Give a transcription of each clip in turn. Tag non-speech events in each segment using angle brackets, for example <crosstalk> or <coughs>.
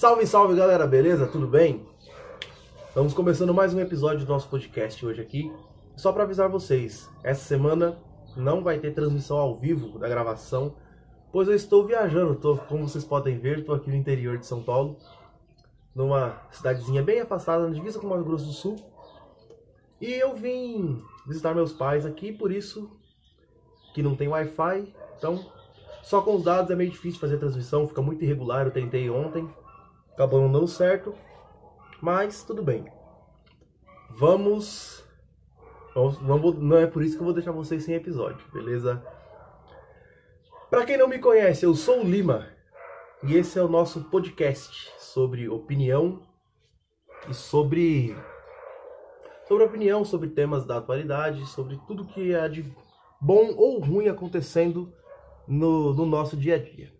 Salve, salve galera, beleza? Tudo bem? Estamos começando mais um episódio do nosso podcast hoje aqui. Só para avisar vocês, essa semana não vai ter transmissão ao vivo da gravação, pois eu estou viajando. Tô, como vocês podem ver, estou aqui no interior de São Paulo, numa cidadezinha bem afastada, na divisa com o Mato Grosso do Sul. E eu vim visitar meus pais aqui, por isso que não tem Wi-Fi, então só com os dados é meio difícil fazer transmissão, fica muito irregular. Eu tentei ontem, acabou não dando certo, mas tudo bem. Vamos, vamos, não é por isso que eu vou deixar vocês sem episódio, beleza? Para quem não me conhece, eu sou o Lima e esse é o nosso podcast sobre opinião e sobre sobre opinião, sobre temas da atualidade, sobre tudo que é de bom ou ruim acontecendo no, no nosso dia a dia.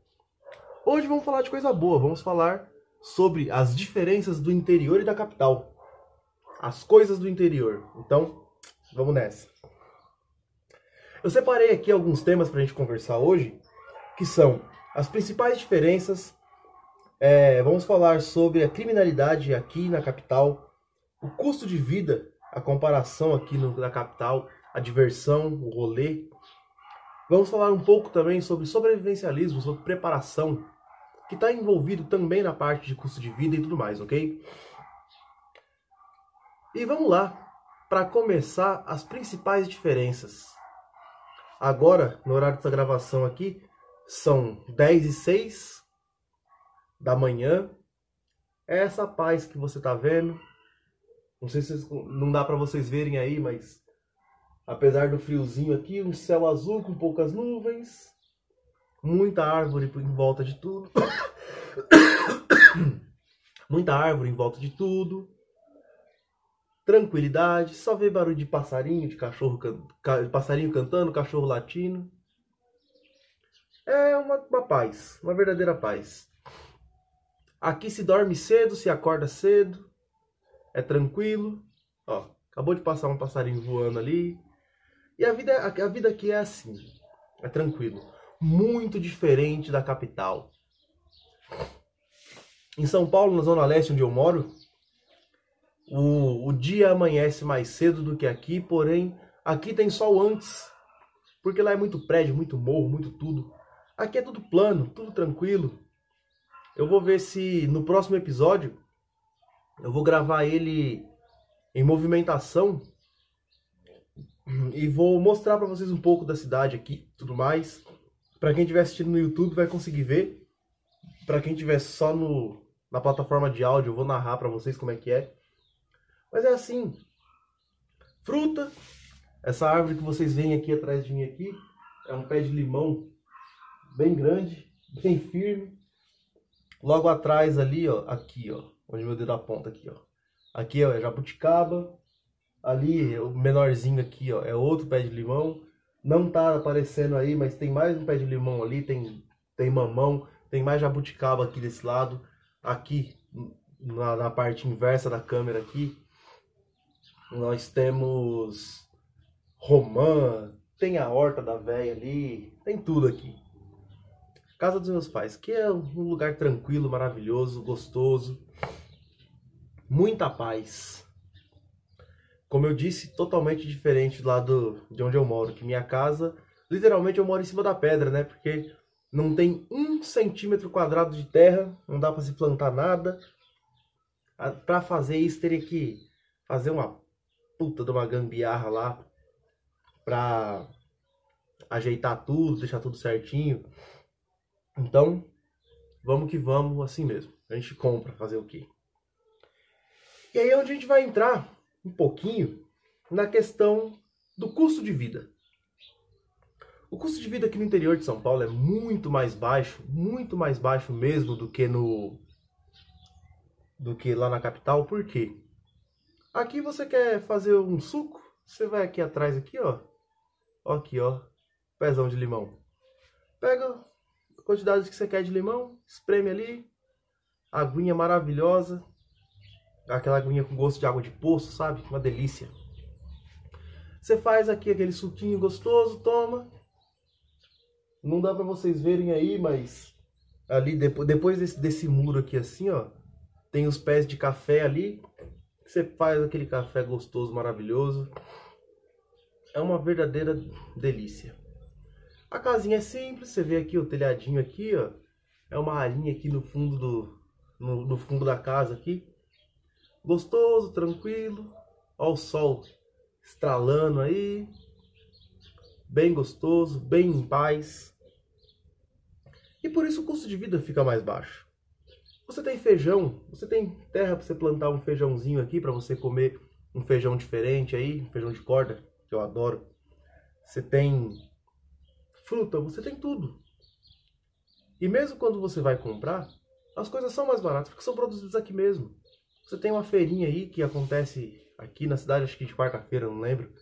Hoje vamos falar de coisa boa, vamos falar sobre as diferenças do interior e da capital. As coisas do interior. Então, vamos nessa. Eu separei aqui alguns temas para a gente conversar hoje, que são as principais diferenças. É, vamos falar sobre a criminalidade aqui na capital, o custo de vida, a comparação aqui no, na capital, a diversão, o rolê, Vamos falar um pouco também sobre sobrevivencialismo, sobre preparação, que está envolvido também na parte de custo de vida e tudo mais, ok? E vamos lá, para começar, as principais diferenças. Agora, no horário dessa gravação aqui, são 10 e 6 da manhã. É essa paz que você está vendo. Não sei se não dá para vocês verem aí, mas Apesar do friozinho aqui, um céu azul com poucas nuvens, muita árvore em volta de tudo. <coughs> muita árvore em volta de tudo. Tranquilidade, só ver barulho de passarinho, de cachorro, de passarinho cantando, cachorro latindo. É uma, uma paz, uma verdadeira paz. Aqui se dorme cedo, se acorda cedo, é tranquilo. Ó, acabou de passar um passarinho voando ali. E a vida, a, vida aqui é assim, é tranquilo. Muito diferente da capital. Em São Paulo, na Zona Leste, onde eu moro, o, o dia amanhece mais cedo do que aqui, porém, aqui tem sol antes. Porque lá é muito prédio, muito morro, muito tudo. Aqui é tudo plano, tudo tranquilo. Eu vou ver se no próximo episódio eu vou gravar ele em movimentação e vou mostrar para vocês um pouco da cidade aqui, tudo mais. Para quem estiver assistindo no YouTube vai conseguir ver. Para quem estiver só no, na plataforma de áudio, eu vou narrar para vocês como é que é. Mas é assim. Fruta. Essa árvore que vocês veem aqui atrás de mim aqui é um pé de limão bem grande, bem firme. Logo atrás ali, ó, aqui, ó, onde meu dedo aponta aqui, ó. Aqui ó, é jabuticaba, Ali, o menorzinho aqui, ó, é outro pé de limão. Não tá aparecendo aí, mas tem mais um pé de limão ali, tem, tem mamão, tem mais jabuticaba aqui desse lado. Aqui, na, na parte inversa da câmera aqui, nós temos romã, tem a horta da véia ali, tem tudo aqui. Casa dos meus pais, que é um lugar tranquilo, maravilhoso, gostoso, muita paz como eu disse, totalmente diferente lá do, de onde eu moro. Que minha casa, literalmente eu moro em cima da pedra, né? Porque não tem um centímetro quadrado de terra, não dá para se plantar nada. Para fazer isso teria que fazer uma puta de uma gambiarra lá para ajeitar tudo, deixar tudo certinho. Então, vamos que vamos assim mesmo. A gente compra, fazer o quê? E aí é onde a gente vai entrar um pouquinho na questão do custo de vida. O custo de vida aqui no interior de São Paulo é muito mais baixo, muito mais baixo mesmo do que no do que lá na capital. Por quê? Aqui você quer fazer um suco, você vai aqui atrás aqui, ó. Ó aqui, ó. Pezão de limão. Pega a quantidade que você quer de limão, espreme ali. Aguinha maravilhosa, aquela aguinha com gosto de água de poço, sabe? Uma delícia. Você faz aqui aquele suquinho gostoso, toma. Não dá para vocês verem aí, mas Ali, depois, depois desse, desse muro aqui assim, ó, tem os pés de café ali. Você faz aquele café gostoso, maravilhoso. É uma verdadeira delícia. A casinha é simples, você vê aqui o telhadinho aqui, ó. É uma arinha aqui no fundo do no, no fundo da casa aqui. Gostoso, tranquilo. Ó o sol estralando aí. Bem gostoso, bem em paz. E por isso o custo de vida fica mais baixo. Você tem feijão, você tem terra para você plantar um feijãozinho aqui para você comer um feijão diferente aí, um feijão de corda, que eu adoro. Você tem fruta, você tem tudo. E mesmo quando você vai comprar, as coisas são mais baratas porque são produzidas aqui mesmo. Você tem uma feirinha aí que acontece aqui na cidade, acho que de quarta-feira, não lembro.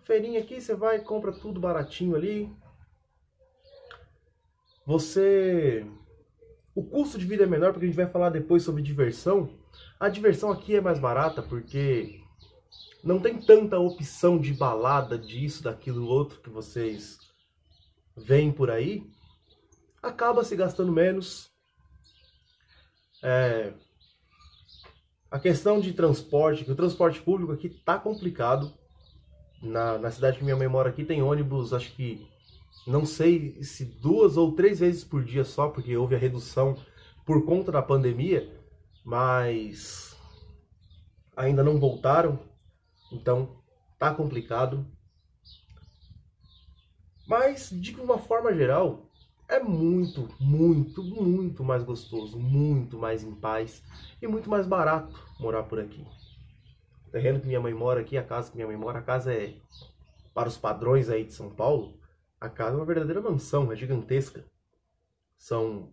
feirinha aqui, você vai, compra tudo baratinho ali. Você o custo de vida é menor porque a gente vai falar depois sobre diversão. A diversão aqui é mais barata porque não tem tanta opção de balada, disso, daquilo, outro que vocês veem por aí. Acaba se gastando menos. É... A questão de transporte, que o transporte público aqui tá complicado. Na, na cidade que minha mãe mora aqui tem ônibus, acho que não sei se duas ou três vezes por dia só, porque houve a redução por conta da pandemia, mas ainda não voltaram, então tá complicado. Mas de uma forma geral, é muito, muito, muito mais gostoso, muito mais em paz e muito mais barato morar por aqui. O terreno que minha mãe mora aqui, a casa que minha mãe mora, a casa é para os padrões aí de São Paulo, a casa é uma verdadeira mansão, é gigantesca. São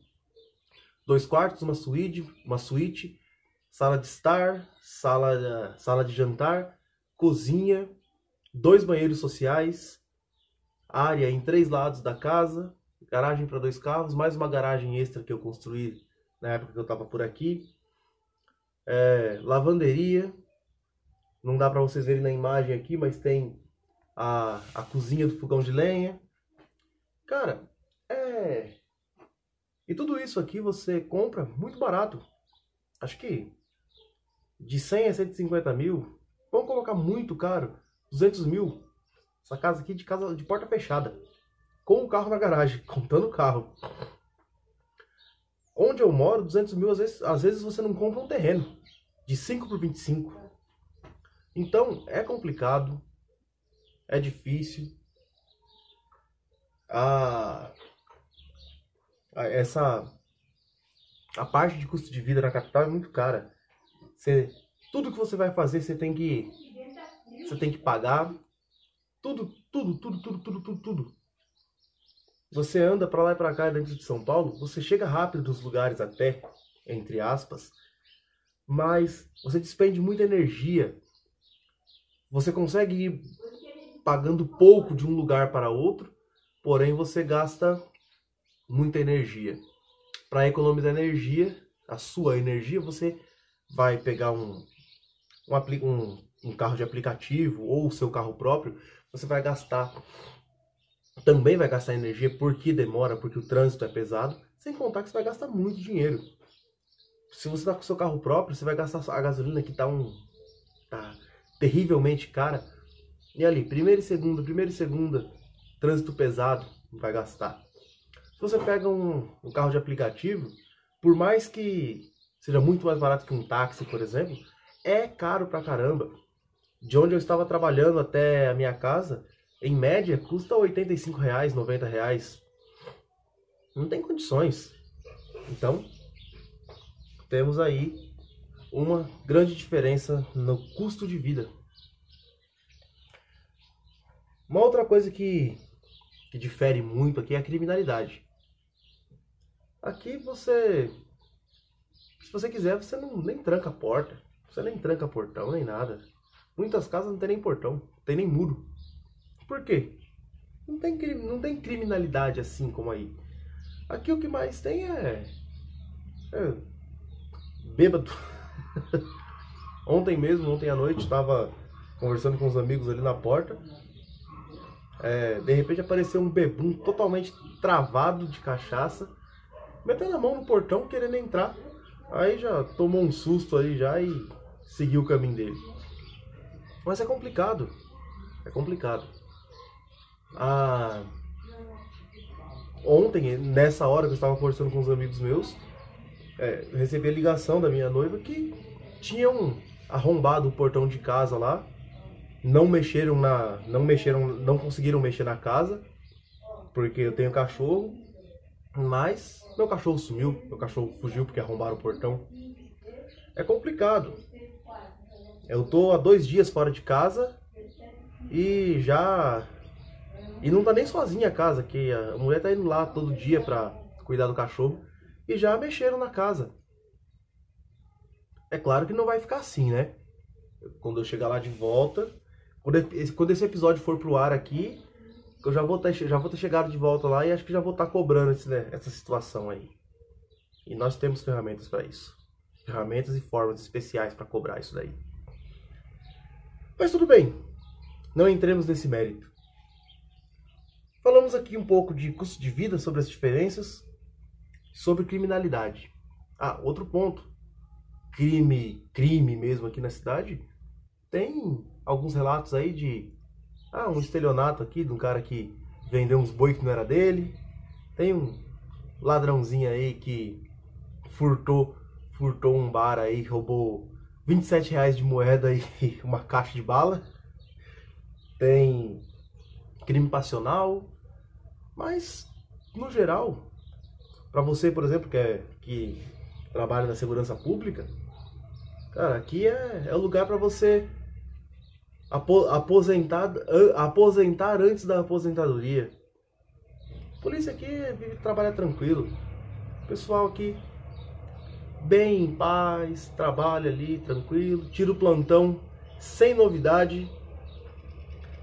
dois quartos, uma suíte, uma suíte, sala de estar, sala, sala de jantar, cozinha, dois banheiros sociais, área em três lados da casa, garagem para dois carros, mais uma garagem extra que eu construí na época que eu estava por aqui, é, lavanderia, não dá para vocês verem na imagem aqui, mas tem a, a cozinha do fogão de lenha, Cara, é. E tudo isso aqui você compra muito barato. Acho que de 100 a 150 mil. Vamos colocar muito caro. 200 mil. Essa casa aqui de casa de porta fechada. Com o carro na garagem. <laughs> Contando o carro. Onde eu moro, 200 mil, às vezes, às vezes você não compra um terreno. De 5 por 25. Então, é complicado. É difícil a, a, essa a parte de custo de vida na capital é muito cara. Você, tudo que você vai fazer, você tem que você tem que pagar tudo, tudo, tudo, tudo, tudo, tudo, tudo. Você anda para lá e para cá dentro de São Paulo, você chega rápido nos lugares até, entre aspas, mas você despende muita energia. Você consegue ir pagando pouco de um lugar para outro porém você gasta muita energia. Para economizar energia, a sua energia, você vai pegar um, um, um, um carro de aplicativo ou o seu carro próprio, você vai gastar também vai gastar energia porque demora, porque o trânsito é pesado, sem contar que você vai gastar muito dinheiro. Se você está com seu carro próprio, você vai gastar a gasolina que está um tá terrivelmente cara. E ali, primeira e segunda, primeira e segunda, trânsito pesado, vai gastar. Se você pega um, um carro de aplicativo, por mais que seja muito mais barato que um táxi, por exemplo, é caro pra caramba. De onde eu estava trabalhando até a minha casa, em média, custa 85 reais, 90 reais. Não tem condições. Então, temos aí uma grande diferença no custo de vida. Uma outra coisa que que difere muito aqui é a criminalidade. Aqui você, se você quiser, você não nem tranca a porta, você nem tranca portão nem nada. Muitas casas não tem nem portão, tem nem muro. Por quê? Não tem, não tem criminalidade assim como aí. Aqui o que mais tem é, é bêbado. <laughs> ontem mesmo, ontem à noite, estava conversando com os amigos ali na porta. É, de repente apareceu um bebum totalmente travado de cachaça metendo a mão no portão, querendo entrar. Aí já tomou um susto aí já e seguiu o caminho dele. Mas é complicado. É complicado. Ah, ontem, nessa hora que eu estava conversando com os amigos meus, é, recebi a ligação da minha noiva que tinham arrombado o portão de casa lá, não mexeram na, não mexeram, não conseguiram mexer na casa, porque eu tenho cachorro, mas meu cachorro sumiu, meu cachorro fugiu porque arrombaram o portão. É complicado. Eu tô há dois dias fora de casa e já. E não tá nem sozinha a casa, que a mulher tá indo lá todo dia pra cuidar do cachorro e já mexeram na casa. É claro que não vai ficar assim, né? Quando eu chegar lá de volta, quando esse episódio for pro ar aqui, eu já vou ter, já vou ter chegado de volta lá e acho que já vou estar tá cobrando esse, né, essa situação aí. E nós temos ferramentas para isso. Ferramentas e formas especiais para cobrar isso daí. Mas tudo bem, não entremos nesse mérito. Falamos aqui um pouco de custo de vida, sobre as diferenças, sobre criminalidade. Ah, outro ponto. Crime, crime mesmo aqui na cidade, tem alguns relatos aí de ah, um estelionato aqui de um cara que vendeu uns boi que não era dele. Tem um ladrãozinho aí que furtou, furtou um bar aí, roubou 27 reais de moeda e <laughs> uma caixa de bala. Tem crime passional. Mas, no geral, para você, por exemplo, que, é, que trabalha na segurança pública, cara, aqui é, é o lugar para você aposentar, aposentar antes da aposentadoria. Polícia aqui vive trabalha tranquilo. Pessoal aqui bem em paz, trabalha ali tranquilo, tira o plantão sem novidade.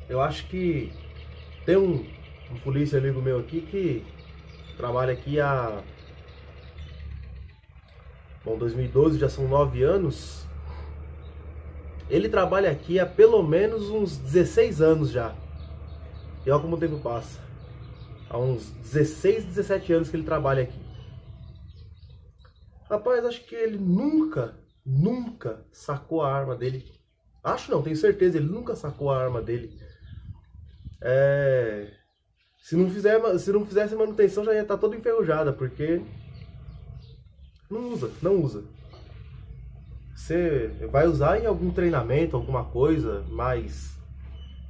Eu acho que tem um, um polícia amigo meu aqui que trabalha aqui há bom 2012 já são nove anos. Ele trabalha aqui há pelo menos uns 16 anos já. E olha como o tempo passa. Há uns 16, 17 anos que ele trabalha aqui. Rapaz, acho que ele nunca, nunca sacou a arma dele. Acho não, tenho certeza, ele nunca sacou a arma dele. É... Se não, fizer, se não fizesse manutenção já ia estar tá toda enferrujada, porque não usa, não usa. Você vai usar em algum treinamento, alguma coisa, mas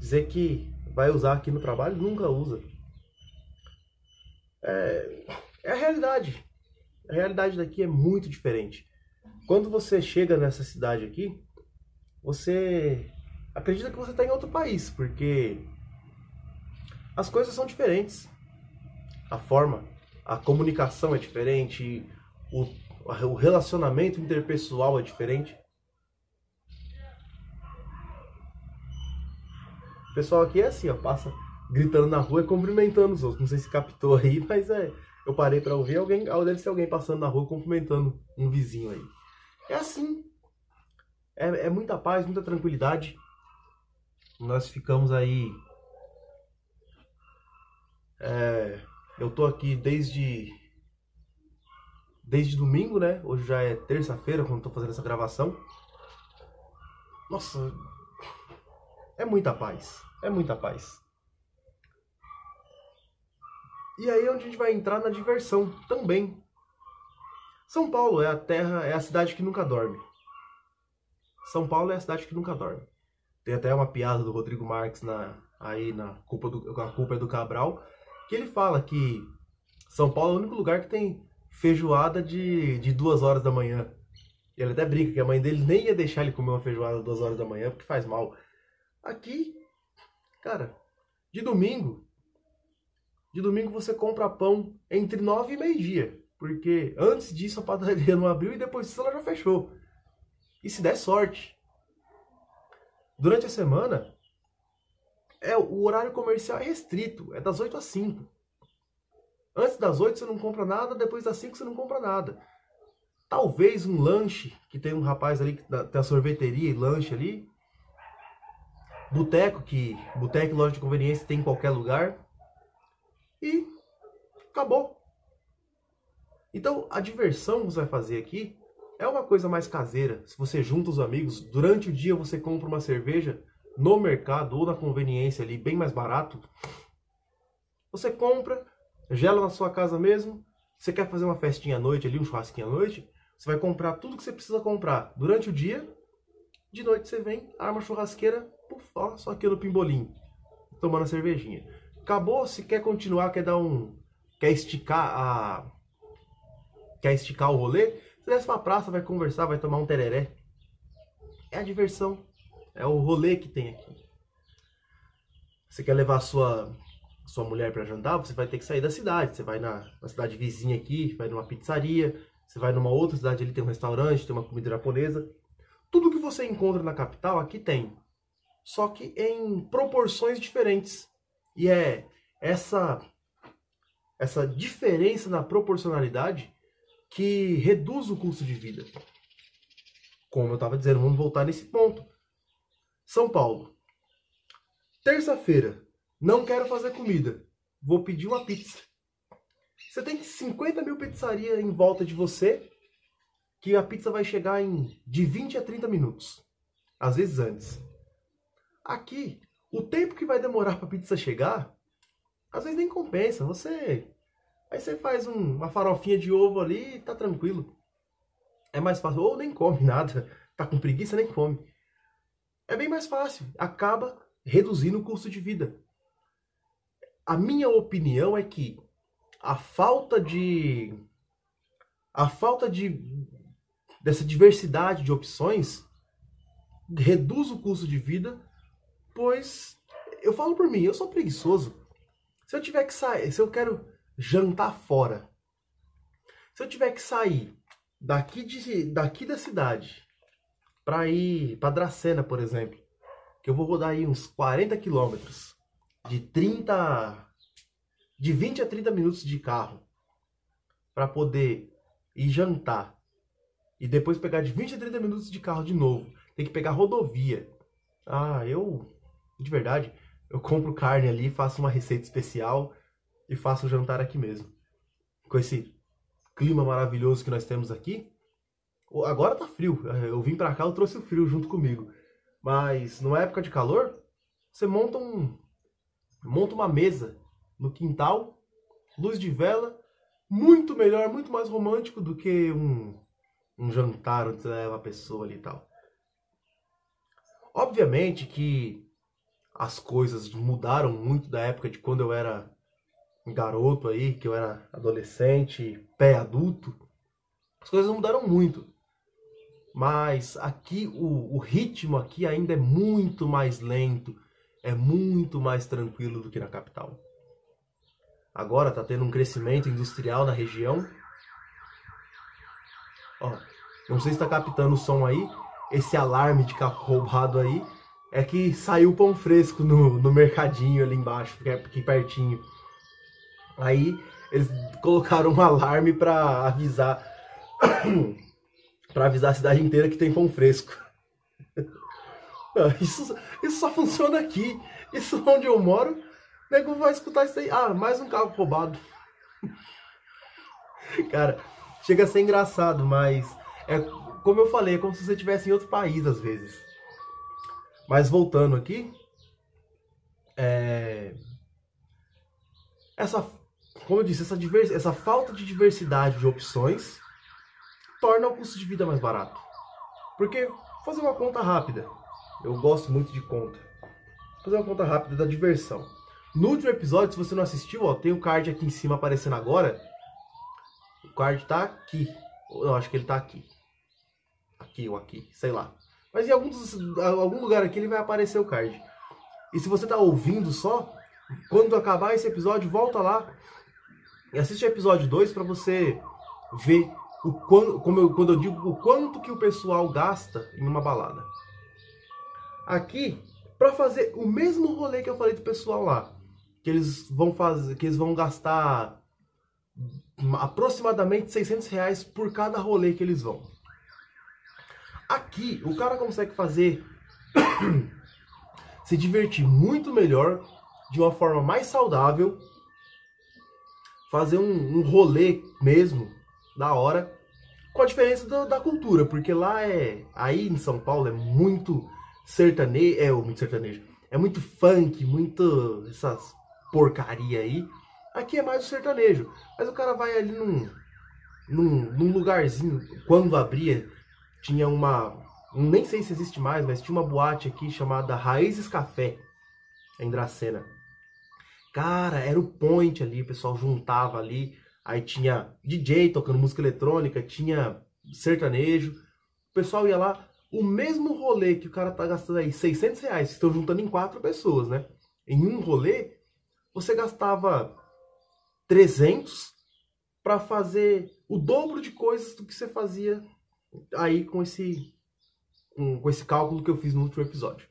dizer que vai usar aqui no trabalho, nunca usa. É, é a realidade a realidade daqui é muito diferente. Quando você chega nessa cidade aqui, você acredita que você está em outro país, porque as coisas são diferentes. A forma, a comunicação é diferente, o, o relacionamento interpessoal é diferente. O pessoal aqui é assim, ó, passa gritando na rua e cumprimentando os outros. Não sei se captou aí, <laughs> mas é, eu parei para ouvir alguém, deve ser alguém passando na rua cumprimentando um vizinho aí. É assim. É, é muita paz, muita tranquilidade. Nós ficamos aí. É, eu tô aqui desde desde domingo, né? Hoje já é terça-feira quando tô fazendo essa gravação. Nossa, é muita paz. É muita paz. E aí é onde a gente vai entrar na diversão também. São Paulo é a terra, é a cidade que nunca dorme. São Paulo é a cidade que nunca dorme. Tem até uma piada do Rodrigo Marques na, aí na culpa do, a culpa é do Cabral, que ele fala que São Paulo é o único lugar que tem feijoada de, de duas horas da manhã. Ele até brinca que a mãe dele nem ia deixar ele comer uma feijoada duas horas da manhã porque faz mal. Aqui, cara, de domingo de domingo você compra pão entre nove e meio-dia. Porque antes disso a padaria não abriu e depois disso ela já fechou. E se der sorte. Durante a semana, é o horário comercial é restrito, é das 8 às 5. Antes das 8 você não compra nada, depois das 5 você não compra nada. Talvez um lanche, que tem um rapaz ali que tem a sorveteria e lanche ali. Boteco, que boteco e loja de conveniência tem em qualquer lugar. E acabou. Então, a diversão que você vai fazer aqui é uma coisa mais caseira. Se você junta os amigos, durante o dia você compra uma cerveja no mercado ou na conveniência ali, bem mais barato. Você compra, gela na sua casa mesmo. Você quer fazer uma festinha à noite ali, um churrasquinho à noite? Você vai comprar tudo que você precisa comprar durante o dia. De noite você vem, arma a churrasqueira, puf, ó, só aqui no pimbolim, tomando a cervejinha. Acabou, se quer continuar, quer dar um. quer esticar a. quer esticar o rolê, você desce pra praça, vai conversar, vai tomar um tereré. É a diversão. É o rolê que tem aqui. Você quer levar sua, sua mulher para jantar, você vai ter que sair da cidade. Você vai na, na cidade vizinha aqui, vai numa pizzaria, você vai numa outra cidade ali, tem um restaurante, tem uma comida japonesa. Tudo que você encontra na capital aqui tem. Só que em proporções diferentes. E é essa essa diferença na proporcionalidade que reduz o custo de vida. Como eu estava dizendo, vamos voltar nesse ponto. São Paulo. Terça-feira. Não quero fazer comida. Vou pedir uma pizza. Você tem 50 mil pizzarias em volta de você, que a pizza vai chegar em de 20 a 30 minutos. Às vezes antes. Aqui, o tempo que vai demorar para a pizza chegar, às vezes nem compensa. Você Aí você faz um, uma farofinha de ovo ali e tá tranquilo. É mais fácil. Ou nem come nada. Tá com preguiça, nem come. É bem mais fácil. Acaba reduzindo o custo de vida. A minha opinião é que a falta de. A falta de. dessa diversidade de opções reduz o custo de vida, pois eu falo por mim, eu sou preguiçoso. Se eu tiver que sair, se eu quero jantar fora. Se eu tiver que sair daqui, de, daqui da cidade para ir para Dracena, por exemplo, que eu vou rodar aí uns 40 quilômetros, de 30, de 20 a 30 minutos de carro, para poder ir jantar e depois pegar de 20 a 30 minutos de carro de novo, tem que pegar rodovia. Ah, eu, de verdade, eu compro carne ali, faço uma receita especial e faço o jantar aqui mesmo. Com esse clima maravilhoso que nós temos aqui. Agora tá frio. Eu vim para cá, eu trouxe o frio junto comigo. Mas numa época de calor, você monta um monta uma mesa no quintal, luz de vela, muito melhor, muito mais romântico do que um, um jantar onde você leva a pessoa ali e tal. Obviamente que as coisas mudaram muito da época de quando eu era garoto aí, que eu era adolescente, pré-adulto, as coisas mudaram muito. Mas aqui o, o ritmo aqui ainda é muito mais lento, é muito mais tranquilo do que na capital. Agora está tendo um crescimento industrial na região. Ó, não sei se está captando o som aí. Esse alarme de carro roubado aí é que saiu pão fresco no, no mercadinho ali embaixo, é aqui pertinho. Aí eles colocaram um alarme para avisar para avisar a cidade inteira que tem pão fresco. <laughs> Isso, isso só funciona aqui. Isso onde eu moro, nego vai escutar isso aí. Ah, mais um carro roubado. <laughs> Cara, chega a ser engraçado, mas é como eu falei, é como se você estivesse em outro país às vezes. Mas voltando aqui, é... essa como eu disse, essa, essa falta de diversidade de opções torna o custo de vida mais barato. Porque, fazer uma conta rápida, eu gosto muito de conta. Fazer uma conta rápida da diversão. No último episódio, se você não assistiu, ó, tem o card aqui em cima aparecendo agora. O card tá aqui. Não, acho que ele tá aqui. Aqui ou aqui, sei lá. Mas em algum lugar aqui ele vai aparecer o card. E se você tá ouvindo só, quando acabar esse episódio, volta lá e assiste o episódio 2 para você ver o quando, como eu, quando eu digo o quanto que o pessoal gasta em uma balada. Aqui, para fazer o mesmo rolê que eu falei do pessoal lá, que eles vão fazer, que eles vão gastar aproximadamente 600 reais por cada rolê que eles vão. Aqui, o cara consegue fazer <coughs> se divertir muito melhor, de uma forma mais saudável fazer um, um rolê mesmo, da hora, com a diferença do, da cultura, porque lá é. Aí em São Paulo é muito sertanejo. É, muito sertanejo. É muito funk, muito. essas porcaria aí. Aqui é mais o sertanejo. Mas o cara vai ali num, num, num lugarzinho. Quando abria, tinha uma. Nem sei se existe mais, mas tinha uma boate aqui chamada Raízes Café, em Dracena. Cara, era o point ali, o pessoal juntava ali. Aí tinha DJ tocando música eletrônica, tinha sertanejo. O pessoal ia lá, o mesmo rolê que o cara tá gastando aí, 600 reais, estão juntando em quatro pessoas, né? Em um rolê, você gastava 300 para fazer o dobro de coisas do que você fazia aí com esse com esse cálculo que eu fiz no último episódio.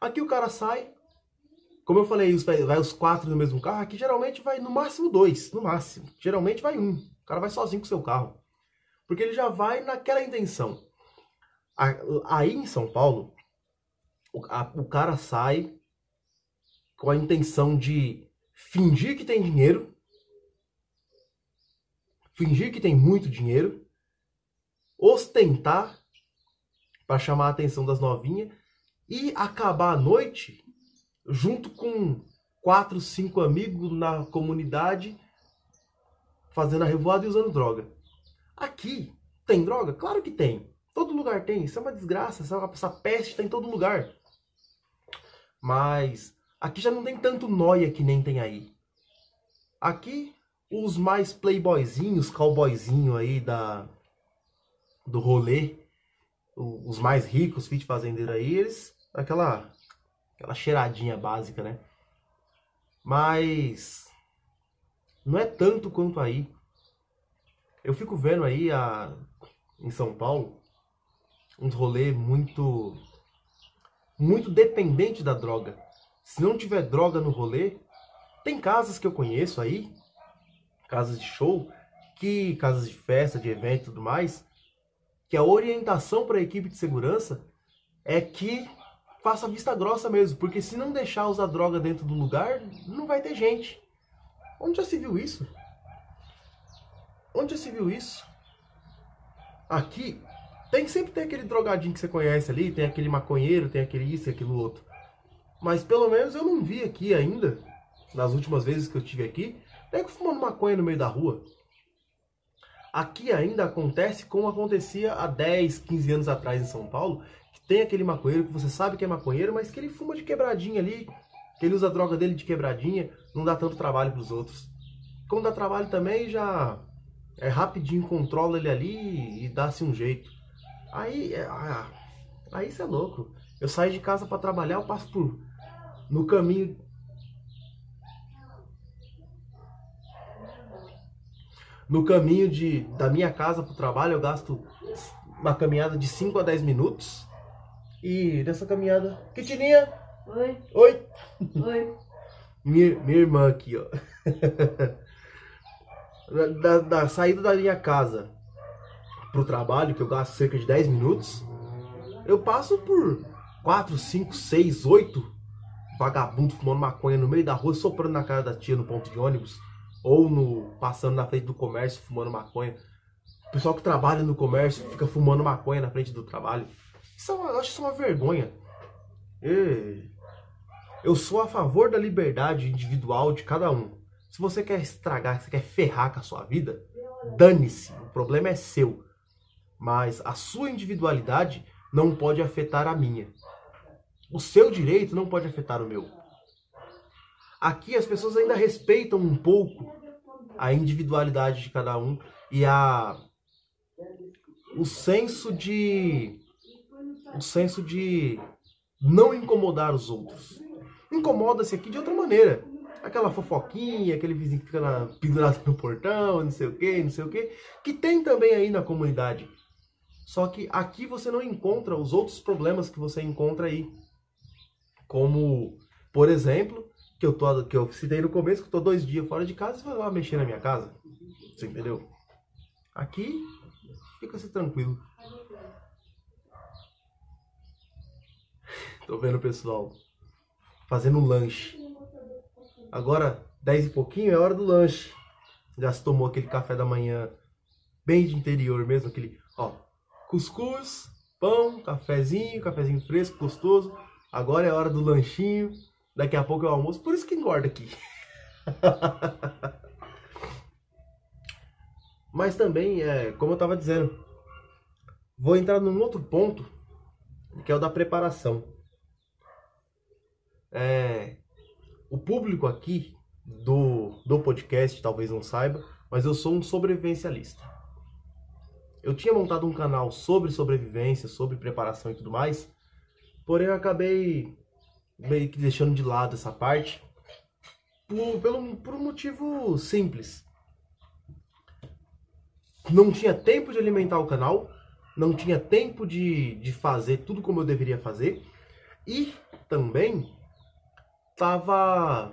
Aqui o cara sai, como eu falei, vai, vai os quatro no mesmo carro, aqui geralmente vai no máximo dois, no máximo. Geralmente vai um. O cara vai sozinho com o seu carro. Porque ele já vai naquela intenção. Aí em São Paulo, o, a, o cara sai com a intenção de fingir que tem dinheiro, fingir que tem muito dinheiro, ostentar para chamar a atenção das novinhas e acabar a noite junto com quatro, cinco amigos na comunidade fazendo a revoada e usando droga. Aqui tem droga? Claro que tem. Todo lugar tem. Isso é uma desgraça. Essa, essa peste está em todo lugar. Mas aqui já não tem tanto noia que nem tem aí. Aqui, os mais playboyzinhos, cowboyzinho aí da, do rolê, os mais ricos, fit fazendeiro aí, eles. Aquela aquela cheiradinha básica, né? Mas não é tanto quanto aí. Eu fico vendo aí a, em São Paulo uns rolê muito muito dependente da droga. Se não tiver droga no rolê, tem casas que eu conheço aí, casas de show, que casas de festa, de evento e tudo mais, que a orientação para a equipe de segurança é que faça vista grossa mesmo, porque se não deixar usar droga dentro do lugar, não vai ter gente. Onde já se viu isso? Onde já se viu isso? Aqui tem sempre ter aquele drogadinho que você conhece ali, tem aquele maconheiro, tem aquele isso e aquilo outro. Mas pelo menos eu não vi aqui ainda, nas últimas vezes que eu estive aqui, nego fumando maconha no meio da rua. Aqui ainda acontece como acontecia há 10, 15 anos atrás em São Paulo, tem aquele maconheiro que você sabe que é maconheiro, mas que ele fuma de quebradinha ali, que ele usa a droga dele de quebradinha, não dá tanto trabalho para os outros. Quando dá trabalho também, já é rapidinho, controla ele ali e dá-se um jeito. Aí, ah, aí isso é louco. Eu saio de casa para trabalhar, eu passo por no caminho no caminho de da minha casa para o trabalho, eu gasto uma caminhada de 5 a 10 minutos. E nessa caminhada. Quitininha! Oi! Oi! Oi! minha, minha irmã aqui, ó. da, da, saída da minha casa pro trabalho, que eu gasto cerca de 10 minutos, eu passo por 4, 5, 6, 8 vagabundos fumando maconha no meio da rua, soprando na cara da tia no ponto de ônibus, ou no passando na frente do comércio fumando maconha. O pessoal que trabalha no comércio fica fumando maconha na frente do trabalho. Isso é uma, eu acho isso uma vergonha. Eu sou a favor da liberdade individual de cada um. Se você quer estragar, se você quer ferrar com a sua vida, dane-se. O problema é seu. Mas a sua individualidade não pode afetar a minha. O seu direito não pode afetar o meu. Aqui as pessoas ainda respeitam um pouco a individualidade de cada um e a o senso de o senso de não incomodar os outros. Incomoda-se aqui de outra maneira. Aquela fofoquinha, aquele vizinho que fica na, pendurado no portão, não sei o que, não sei o que, que tem também aí na comunidade. Só que aqui você não encontra os outros problemas que você encontra aí. Como, por exemplo, que eu, tô, que eu citei no começo, que eu tô dois dias fora de casa e vou lá mexer na minha casa. Você entendeu? Aqui, fica-se tranquilo. Tô vendo o pessoal fazendo lanche. Agora, 10 e pouquinho, é hora do lanche. Já se tomou aquele café da manhã bem de interior mesmo, aquele, ó, cuscuz, pão, cafezinho, cafezinho fresco, gostoso. Agora é hora do lanchinho. Daqui a pouco é o almoço. Por isso que engorda aqui. <laughs> Mas também, é, como eu estava dizendo, vou entrar num outro ponto, que é o da preparação. É, o público aqui do, do podcast talvez não saiba, mas eu sou um sobrevivencialista. Eu tinha montado um canal sobre sobrevivência, sobre preparação e tudo mais, porém eu acabei meio que deixando de lado essa parte por, pelo, por um motivo simples. Não tinha tempo de alimentar o canal, não tinha tempo de, de fazer tudo como eu deveria fazer e também tava.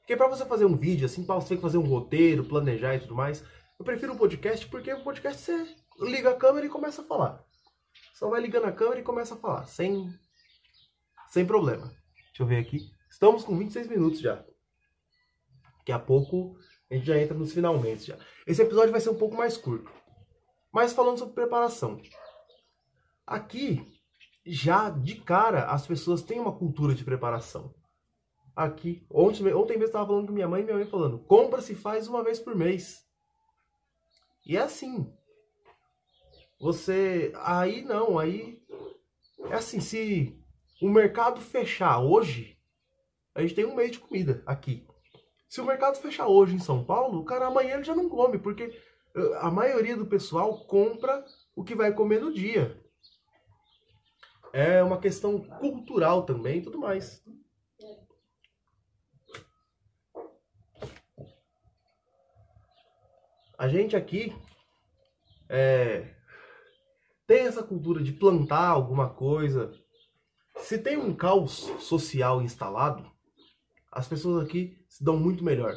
Porque para você fazer um vídeo assim, você tem que fazer um roteiro, planejar e tudo mais. Eu prefiro um podcast porque o podcast você liga a câmera e começa a falar. Só vai ligando a câmera e começa a falar, sem, sem problema. Deixa eu ver aqui. Estamos com 26 minutos já. Daqui a pouco a gente já entra nos finalmente já. Esse episódio vai ser um pouco mais curto. Mas falando sobre preparação. Aqui, já de cara, as pessoas têm uma cultura de preparação. Aqui, ontem, ontem mesmo estava falando com minha mãe e minha mãe falando: compra se faz uma vez por mês. E é assim. Você. Aí não, aí. É assim, se o mercado fechar hoje, a gente tem um mês de comida aqui. Se o mercado fechar hoje em São Paulo, o cara amanhã ele já não come, porque eh, a maioria do pessoal compra o que vai comer no dia. É uma questão cultural também tudo mais. A gente aqui é, tem essa cultura de plantar alguma coisa. Se tem um caos social instalado, as pessoas aqui se dão muito melhor.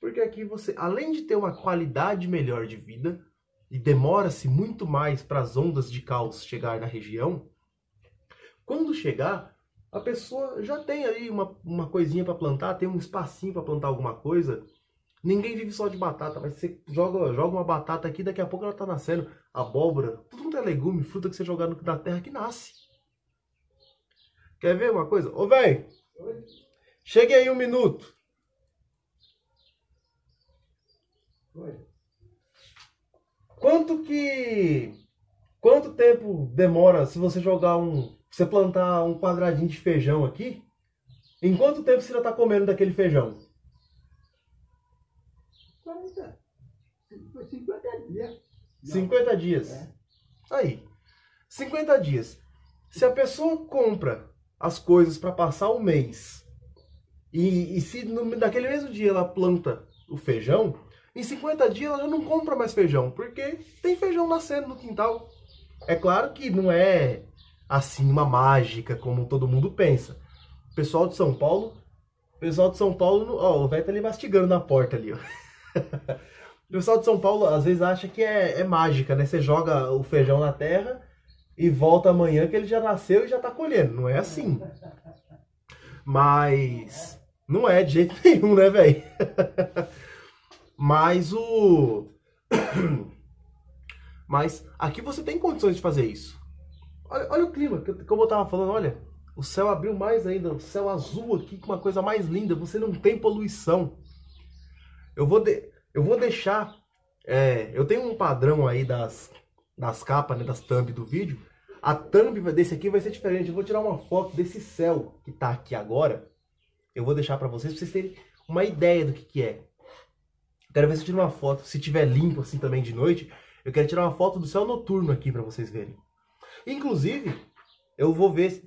Porque aqui você, além de ter uma qualidade melhor de vida, e demora-se muito mais para as ondas de caos chegar na região, quando chegar, a pessoa já tem ali uma, uma coisinha para plantar, tem um espacinho para plantar alguma coisa, Ninguém vive só de batata, mas você joga, joga uma batata aqui, daqui a pouco ela tá nascendo. Abóbora, tudo quanto é legume, fruta que você jogar na terra que nasce. Quer ver uma coisa? Ô, velho, chegue aí um minuto. Oi. Quanto que. Quanto tempo demora se você jogar um. Você plantar um quadradinho de feijão aqui? Em quanto tempo você já tá comendo daquele feijão? 40. Foi 50 dias. 50 dias. É. Aí. 50 dias. Se a pessoa compra as coisas para passar o mês e, e se no, naquele mesmo dia ela planta o feijão, em 50 dias ela já não compra mais feijão, porque tem feijão nascendo no quintal. É claro que não é assim uma mágica como todo mundo pensa. O pessoal de São Paulo, o pessoal de São Paulo, ó, o velho tá ali mastigando na porta ali, ó. <laughs> <laughs> o pessoal de São Paulo às vezes acha que é, é, mágica, né? Você joga o feijão na terra e volta amanhã que ele já nasceu e já tá colhendo. Não é assim. Mas não é de jeito <laughs> nenhum, né, velho? <laughs> Mas o. <coughs> Mas aqui você tem condições de fazer isso. Olha, olha o clima, como eu tava falando, olha. O céu abriu mais ainda, o céu azul aqui, com uma coisa mais linda. Você não tem poluição. Eu vou, de, eu vou deixar. É, eu tenho um padrão aí das, das capas, né, das thumb do vídeo. A thumb desse aqui vai ser diferente. Eu vou tirar uma foto desse céu que tá aqui agora. Eu vou deixar para vocês, pra vocês terem uma ideia do que, que é. Quero ver se eu tiro uma foto, se tiver limpo assim também de noite. Eu quero tirar uma foto do céu noturno aqui para vocês verem. Inclusive, eu vou ver,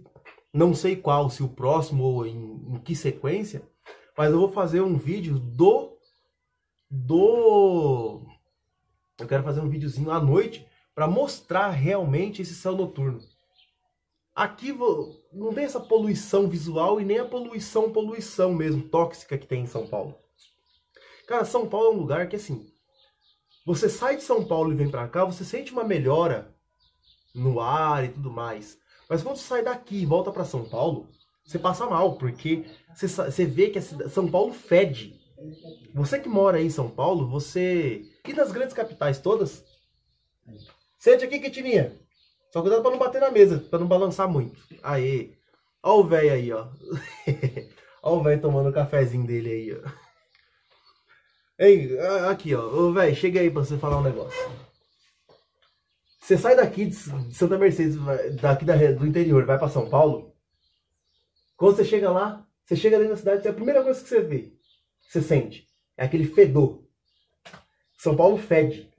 não sei qual, se o próximo ou em, em que sequência, mas eu vou fazer um vídeo do do. Eu quero fazer um videozinho à noite para mostrar realmente esse céu noturno. Aqui não tem essa poluição visual e nem a poluição, poluição mesmo, tóxica que tem em São Paulo. Cara, São Paulo é um lugar que assim, você sai de São Paulo e vem para cá, você sente uma melhora no ar e tudo mais. Mas quando você sai daqui e volta para São Paulo, você passa mal, porque você, você vê que São Paulo fede Você que mora aí em São Paulo, você. E nas grandes capitais todas? Sente aqui, Quitininha. Só cuidado pra não bater na mesa, pra não balançar muito. Aê. Ó o velho aí, ó. <laughs> ó o velho tomando o cafezinho dele aí, ó. Ei, aqui, ó. Ô, velho, chega aí pra você falar um negócio. Você sai daqui de Santa Mercedes, daqui do interior, vai pra São Paulo. Quando você chega lá, você chega dentro da cidade, é a primeira coisa que você vê, você sente, é aquele fedor. São Paulo fede.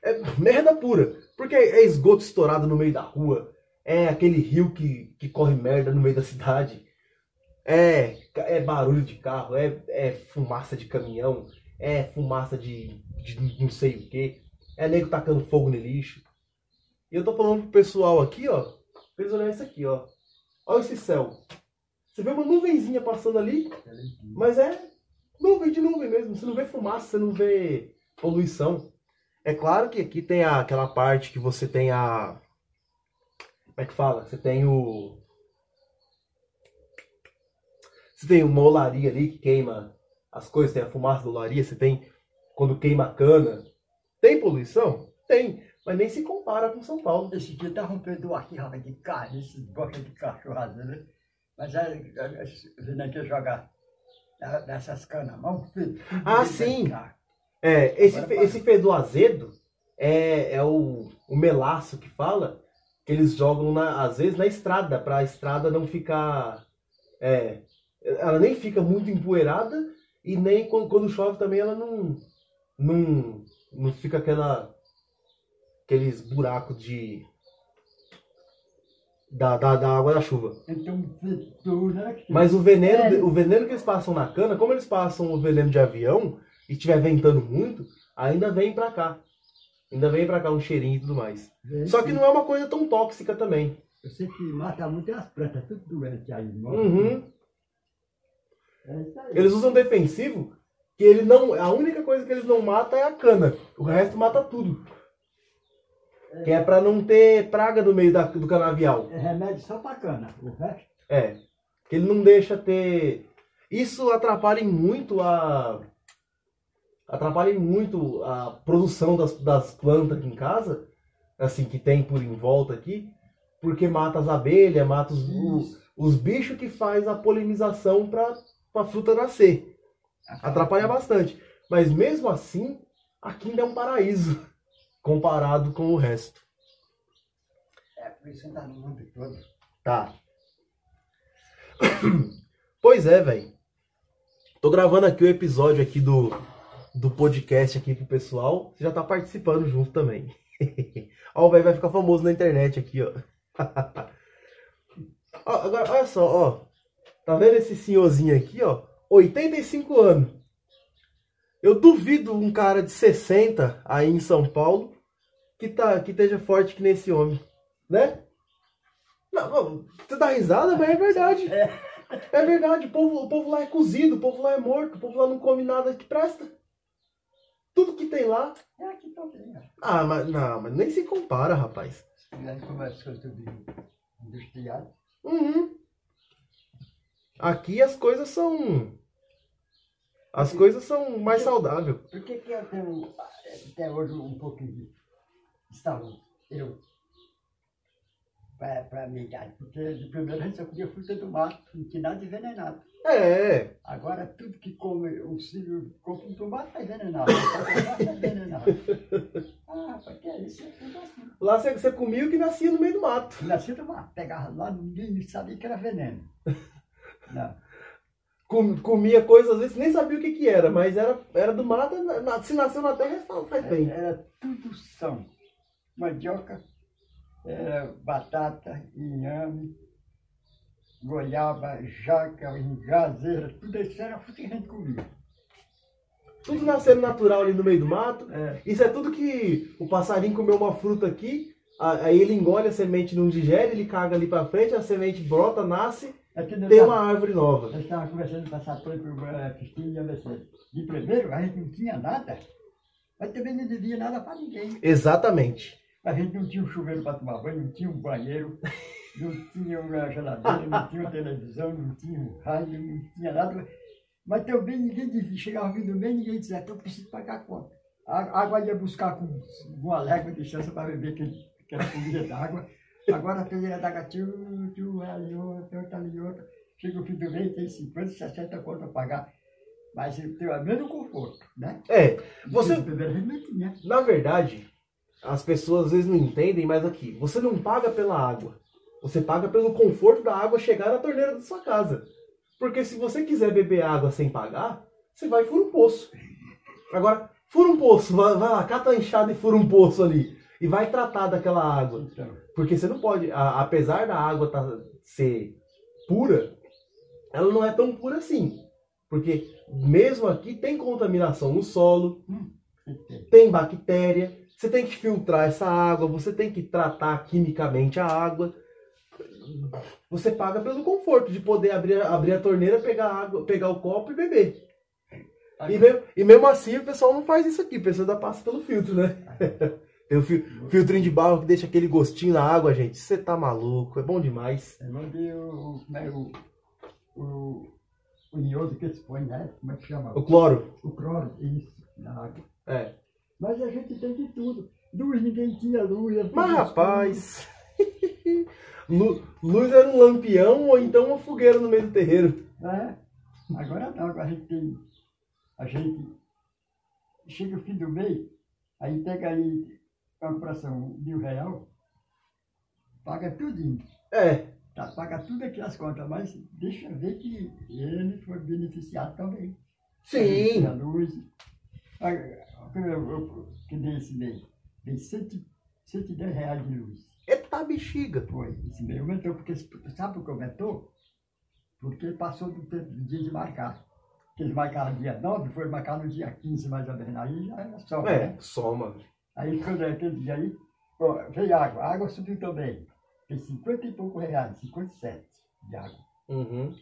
É merda pura. Porque é esgoto estourado no meio da rua. É aquele rio que, que corre merda no meio da cidade. É, é barulho de carro, é, é fumaça de caminhão, é fumaça de, de não sei o que. É nego tacando fogo no lixo. E eu tô falando pro pessoal aqui, ó. Pra eles olharem isso aqui, ó. Olha esse céu. Você vê uma nuvenzinha passando ali, mas é nuvem de nuvem mesmo. Você não vê fumaça, você não vê poluição. É claro que aqui tem a, aquela parte que você tem a. Como é que fala? Você tem o. Você tem uma olaria ali que queima as coisas, tem a fumaça da olaria, você tem quando queima a cana. Tem poluição? Tem, mas nem se compara com São Paulo. Esse dia tá rompendo aqui, rapaz, de carne, esses boca de cachorrada, né? Mas é, vindo aqui jogar dessas feito. Ah, sim! É, esse, esse fedor azedo é, é o, o melaço que fala, que eles jogam na, às vezes na estrada, para a estrada não ficar. É, ela nem fica muito empoeirada e nem quando, quando chove também ela não, não, não fica aquela aqueles buracos de da, da, da água da chuva. Então, né? Mas o veneno, é. o veneno que eles passam na cana, como eles passam o veneno de avião, e estiver ventando muito, ainda vem pra cá. Ainda vem pra cá um cheirinho e tudo mais. É, Só que não é uma coisa tão tóxica também. Eu sei que mata muito as plantas, tudo doente aí. Uhum. É eles usam defensivo, que ele não. A única coisa que eles não matam é a cana. O resto mata tudo. Que é pra não ter praga no meio da, do canavial. É remédio só pra cana. O resto. É. Que ele não deixa ter. Isso atrapalha muito a atrapalha muito a produção das, das plantas aqui em casa, assim, que tem por em volta aqui, porque mata as abelhas, mata os, os, os bichos que faz a polinização para a fruta nascer. Atrapalha bastante. Mas mesmo assim, aqui ainda é um paraíso comparado com o resto. É, por isso tá no mundo todo. Tá. Pois é, velho. Tô gravando aqui o episódio aqui do do podcast aqui pro pessoal. Você já tá participando junto também. <laughs> ó, o velho vai ficar famoso na internet aqui, ó. <laughs> ó. Agora, olha só, ó. Tá vendo esse senhorzinho aqui, ó? 85 anos. Eu duvido um cara de 60 aí em São Paulo que, tá, que esteja forte que nesse homem, né? Não, não, você dá risada, mas é verdade. É, é verdade, o povo, o povo lá é cozido, o povo lá é morto, o povo lá não come nada que presta. Tudo que tem lá. É aqui também. Ah, mas, não, mas nem se compara, rapaz. Uhum. Aqui as coisas são. As coisas são mais saudáveis. Por que, que eu tenho até hoje um pouquinho saúde? Eu para a minha idade. Porque de primeiro a gente só comia fruta do mato, não tinha nada envenenado. É. Agora tudo que come, o filho compra um tomate está envenenado. Está envenenado. <laughs> Ah, é isso é tudo assim. Lá você, você comia o que nascia no meio do mato. Nascia do mato. Pegava lá, ninguém sabia que era veneno. <laughs> Não. comia coisas, às vezes nem sabia o que, que era, mas era, era do mato, se nasceu na terra, faz bem. Era, era tudo são. Mandioca, era batata, inhame, goiaba, jaca, engazeira, tudo isso era fruta que a gente comia. Tudo nascendo natural ali no meio do mato. É. Isso é tudo que o passarinho comeu uma fruta aqui, aí ele engole a semente, não digere, ele caga ali pra frente, a semente brota, nasce, é tem uma árvore nova. Eu estava conversando Sapã, com a Cristina e a Mercedes. De primeiro, a gente não tinha nada, mas também não devia nada para ninguém. Exatamente. A gente não tinha um chuveiro para tomar banho, não tinha um banheiro, não tinha uma geladeira, não tinha uma televisão, não tinha um rádio, não tinha nada. Mas também ninguém dizia, chegava fim do mês, ninguém dizia, então eu preciso pagar a conta. A água ia buscar com uma légua de chance para beber aquele, aquela comida d'água. Agora a peneira d'água, tio, tio, ali outra, ali outra. Chega o fim do mês, tem 50, 60 contas para pagar. Mas tem o mesmo conforto, né? É, você, a tinha. na verdade, as pessoas às vezes não entendem, mas aqui, você não paga pela água. Você paga pelo conforto da água chegar na torneira da sua casa. Porque se você quiser beber água sem pagar, você vai e fura um poço. Agora, fura um poço, vai, vai lá, cata a enxada e fura um poço ali. E vai tratar daquela água. Porque você não pode, a- apesar da água tá, ser pura, ela não é tão pura assim. Porque mesmo aqui tem contaminação no solo, tem. tem bactéria, você tem que filtrar essa água, você tem que tratar quimicamente a água. Você paga pelo conforto de poder abrir, abrir a torneira, pegar a água, pegar o copo e beber. E mesmo, e mesmo assim o pessoal não faz isso aqui, o pessoal ainda passa pelo filtro, né? <laughs> Tem o fil- filtrinho de barro que deixa aquele gostinho na água, gente. Você tá maluco, é bom demais. Eu mandei o, como é, o, o, o iodo que eles põem, né? Como é que chama? O cloro. O cloro, isso, na água. É. Mas a gente tem de tudo. Luz, ninguém tinha luz. Mas rapaz. <laughs> lu- Luz era um lampião ou então uma fogueira no meio do terreiro. É. Agora não, agora a gente tem. A gente chega o fim do mês, aí pega aí a operação mil real, paga tudinho. É. Tá, paga tudo aqui as contas, mas deixa ver que ele foi beneficiado também. Sim. A luz. A- a- eu- eu- Que nem esse mês. Dei 100 110 reais de luz. Eita bexiga. Foi. Esse mês aumentou, porque sabe por que aumentou? Porque passou do tempo do dia de marcar. Que eles marcaram dia 9, foi marcar no dia 15 mais ou menos. Aí já era só, É, né? soma. Aí quando é aquele dia aí, ó, veio água. A água subiu também. Tem 50 e pouco reais, 57 de água. Uhum.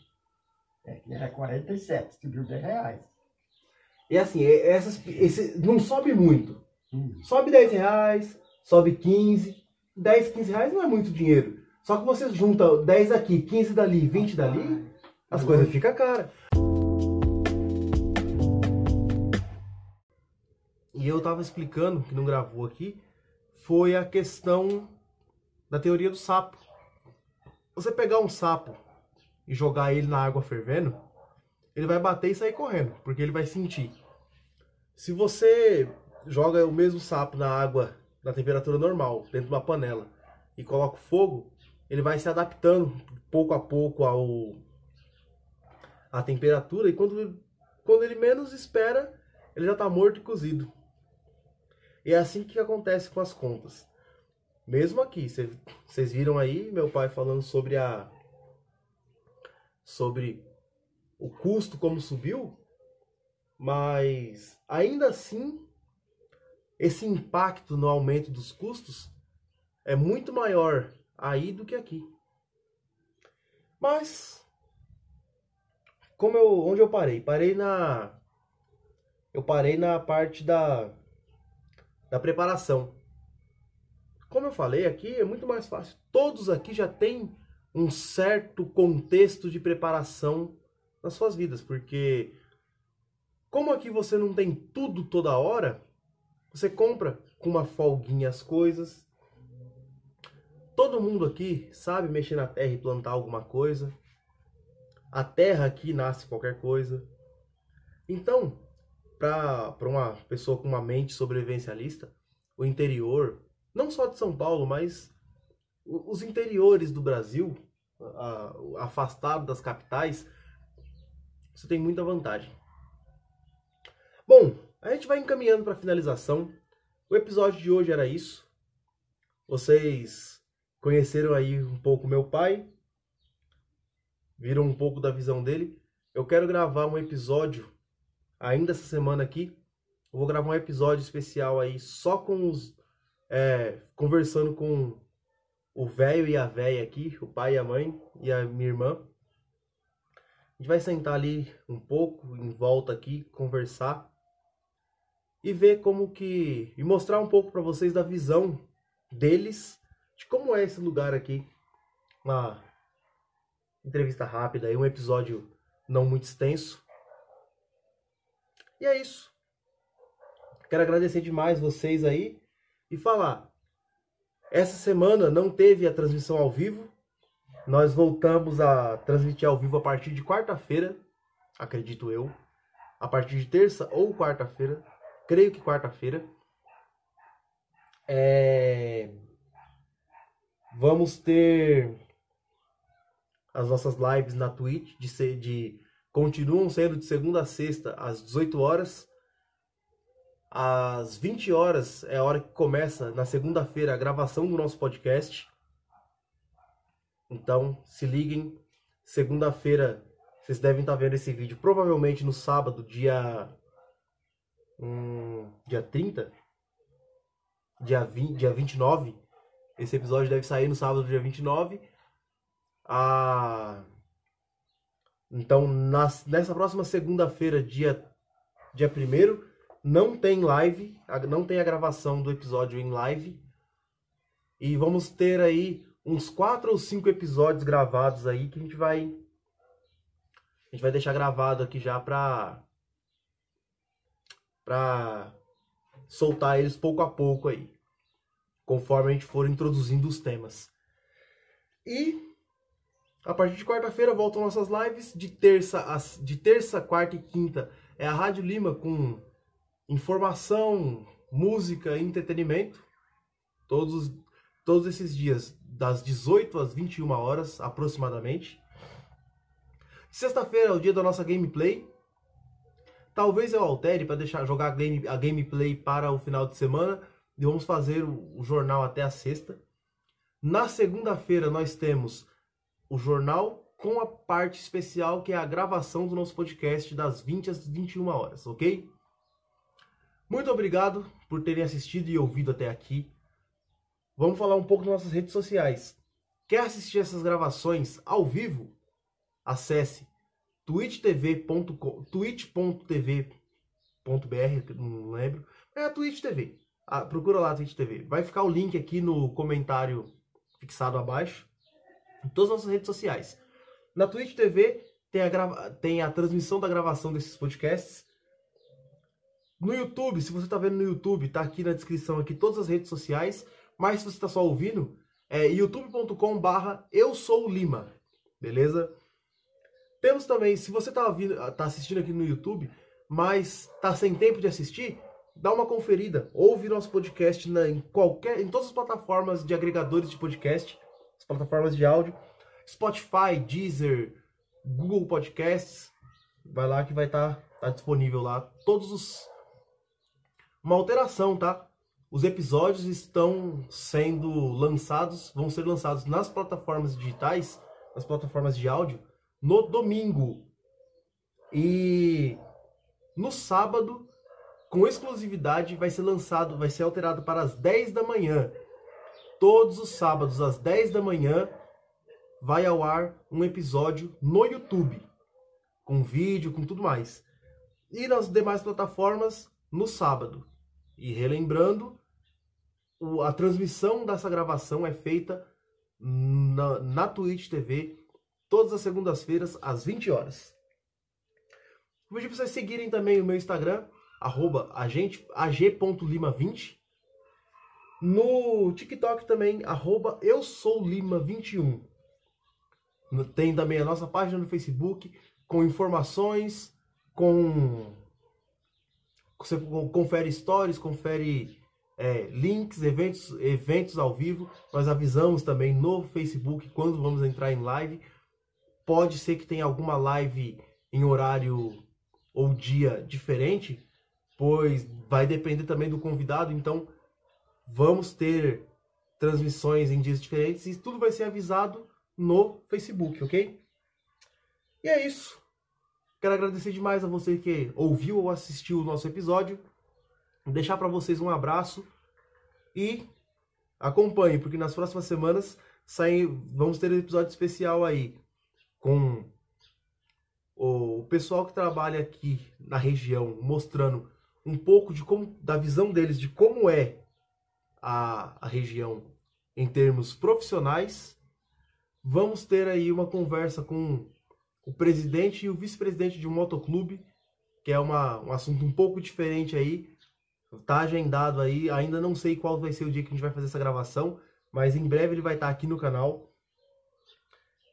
É, que era 47, subiu 10 reais. E assim, é- essas, esse, não sobe muito. Sobe 10 reais, sobe 15. 10, 15 reais não é muito dinheiro. Só que você junta 10 aqui, 15 dali, 20 dali, as coisas ficam caras. E eu tava explicando, que não gravou aqui, foi a questão da teoria do sapo. Você pegar um sapo e jogar ele na água fervendo, ele vai bater e sair correndo, porque ele vai sentir. Se você joga o mesmo sapo na água na temperatura normal, dentro de uma panela, e coloca fogo, ele vai se adaptando pouco a pouco ao à temperatura e quando, quando ele menos espera, ele já está morto e cozido. E é assim que acontece com as contas. Mesmo aqui, vocês viram aí meu pai falando sobre a sobre o custo como subiu, mas ainda assim esse impacto no aumento dos custos é muito maior aí do que aqui. Mas como eu onde eu parei? Parei na eu parei na parte da da preparação. Como eu falei aqui, é muito mais fácil. Todos aqui já têm um certo contexto de preparação nas suas vidas, porque como aqui você não tem tudo toda hora, você compra com uma folguinha as coisas. Todo mundo aqui sabe mexer na terra e plantar alguma coisa. A terra aqui nasce qualquer coisa. Então, para uma pessoa com uma mente sobrevivencialista, o interior, não só de São Paulo, mas os interiores do Brasil, afastado das capitais, você tem muita vantagem. Bom, a gente vai encaminhando para a finalização. O episódio de hoje era isso. Vocês conheceram aí um pouco meu pai, viram um pouco da visão dele. Eu quero gravar um episódio ainda essa semana aqui. Eu vou gravar um episódio especial aí só com os. É, conversando com o velho e a véia aqui, o pai e a mãe e a minha irmã. Gente vai sentar ali um pouco, em volta aqui, conversar e ver como que. e mostrar um pouco para vocês da visão deles de como é esse lugar aqui. Uma entrevista rápida aí, um episódio não muito extenso. E é isso. Quero agradecer demais vocês aí e falar. Essa semana não teve a transmissão ao vivo. Nós voltamos a transmitir ao vivo a partir de quarta-feira, acredito eu. A partir de terça ou quarta-feira. Creio que quarta-feira. É... Vamos ter as nossas lives na Twitch de, ser, de continuam sendo de segunda a sexta às 18 horas. Às 20 horas é a hora que começa na segunda-feira a gravação do nosso podcast. Então, se liguem. Segunda-feira vocês devem estar vendo esse vídeo provavelmente no sábado, dia hum, dia 30, dia 20, dia 29 esse episódio deve sair no sábado, dia 29. Ah, então, nas, nessa próxima segunda-feira, dia, dia 1 não tem live, não tem a gravação do episódio em live. E vamos ter aí uns quatro ou cinco episódios gravados aí que a gente vai a gente vai deixar gravado aqui já pra pra soltar eles pouco a pouco aí conforme a gente for introduzindo os temas. E a partir de quarta-feira voltam nossas lives de terça a, de terça, quarta e quinta é a Rádio Lima com informação, música e entretenimento. Todos todos esses dias das 18 às 21 horas aproximadamente. Sexta-feira é o dia da nossa gameplay. Talvez eu altere para deixar jogar a, game, a gameplay para o final de semana, e vamos fazer o, o jornal até a sexta. Na segunda-feira nós temos o jornal com a parte especial que é a gravação do nosso podcast das 20 às 21 horas, ok? Muito obrigado por terem assistido e ouvido até aqui. Vamos falar um pouco das nossas redes sociais. Quer assistir essas gravações ao vivo? Acesse twitch.tv.br, twitch.tv.br, não lembro. É a Twitch TV. Ah, procura lá a Twitch TV. Vai ficar o link aqui no comentário fixado abaixo. Em todas as nossas redes sociais. Na Twitch TV tem a, grava... tem a transmissão da gravação desses podcasts. No YouTube, se você está vendo no YouTube, tá aqui na descrição aqui todas as redes sociais. Mas se você está só ouvindo, é youtube.com barra eu sou Lima. Beleza? Temos também, se você está tá assistindo aqui no YouTube, mas está sem tempo de assistir, dá uma conferida, ouve nosso podcast na, em qualquer, em todas as plataformas de agregadores de podcast, as plataformas de áudio, Spotify, Deezer, Google Podcasts, vai lá que vai estar tá, tá disponível lá todos os uma alteração, tá? Os episódios estão sendo lançados, vão ser lançados nas plataformas digitais, nas plataformas de áudio, no domingo. E no sábado com exclusividade, vai ser lançado, vai ser alterado para as 10 da manhã. Todos os sábados, às 10 da manhã, vai ao ar um episódio no YouTube. Com vídeo, com tudo mais. E nas demais plataformas, no sábado. E relembrando, a transmissão dessa gravação é feita na, na Twitch TV todas as segundas-feiras às 20 horas. Vou pedir para vocês seguirem também o meu Instagram, arroba agente, ag.lima20. No TikTok também, arroba eu sou Lima21. Tem também a nossa página no Facebook com informações, com você confere stories, confere é, links, eventos, eventos ao vivo. Nós avisamos também no Facebook quando vamos entrar em live. Pode ser que tenha alguma live em horário ou dia diferente, pois vai depender também do convidado, então vamos ter transmissões em dias diferentes e tudo vai ser avisado no Facebook, ok? E é isso. Quero agradecer demais a você que ouviu ou assistiu o nosso episódio. Deixar para vocês um abraço e acompanhe, porque nas próximas semanas saem, vamos ter um episódio especial aí com o pessoal que trabalha aqui na região, mostrando um pouco de como, da visão deles de como é a, a região em termos profissionais. Vamos ter aí uma conversa com o presidente e o vice-presidente de um motoclube que é uma, um assunto um pouco diferente aí. Tá agendado aí, ainda não sei qual vai ser o dia que a gente vai fazer essa gravação, mas em breve ele vai estar aqui no canal.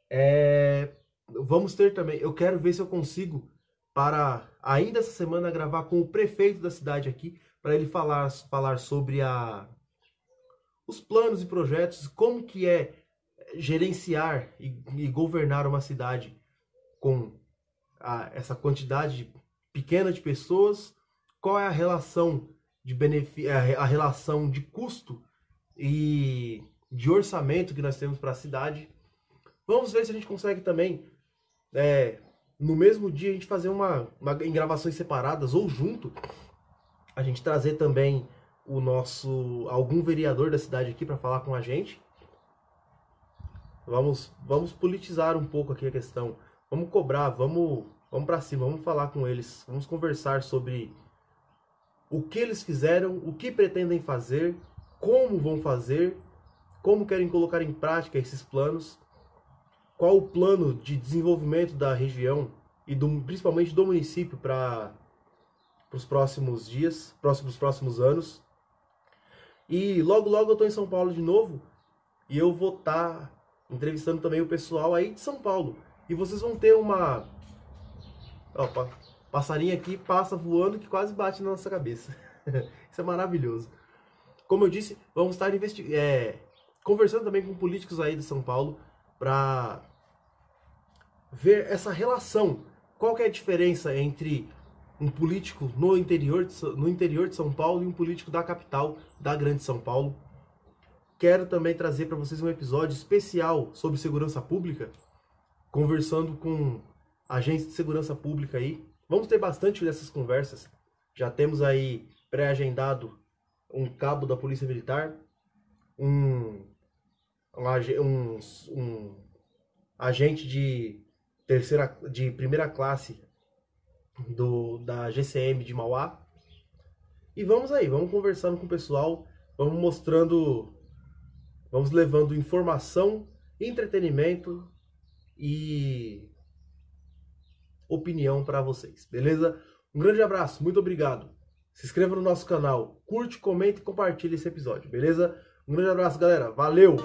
É, vamos ter também, eu quero ver se eu consigo para ainda essa semana gravar com o prefeito da cidade aqui, para ele falar, falar sobre a, os planos e projetos, como que é gerenciar e, e governar uma cidade com a, essa quantidade pequena de pessoas, qual é a relação de benefício, a relação de custo e de orçamento que nós temos para a cidade. Vamos ver se a gente consegue também, é, no mesmo dia, a gente fazer uma, uma em gravações separadas ou junto, a gente trazer também o nosso algum vereador da cidade aqui para falar com a gente. Vamos, vamos politizar um pouco aqui a questão. Vamos cobrar, vamos, vamos para cima, vamos falar com eles, vamos conversar sobre o que eles fizeram, o que pretendem fazer, como vão fazer, como querem colocar em prática esses planos, qual o plano de desenvolvimento da região e do, principalmente do município para os próximos dias, próximos próximos anos. E logo logo eu estou em São Paulo de novo e eu vou estar tá entrevistando também o pessoal aí de São Paulo. E vocês vão ter uma. Opa, passarinho aqui passa voando que quase bate na nossa cabeça. <laughs> Isso é maravilhoso. Como eu disse, vamos estar é, conversando também com políticos aí de São Paulo para ver essa relação. Qual é a diferença entre um político no interior, de, no interior de São Paulo e um político da capital, da Grande São Paulo? Quero também trazer para vocês um episódio especial sobre segurança pública, conversando com agentes de segurança pública aí. Vamos ter bastante dessas conversas. Já temos aí pré-agendado um cabo da Polícia Militar, um, um, um agente de terceira, de primeira classe do, da GCM de Mauá. E vamos aí, vamos conversando com o pessoal, vamos mostrando Vamos levando informação, entretenimento e opinião para vocês, beleza? Um grande abraço, muito obrigado. Se inscreva no nosso canal, curte, comente e compartilhe esse episódio, beleza? Um grande abraço, galera. Valeu!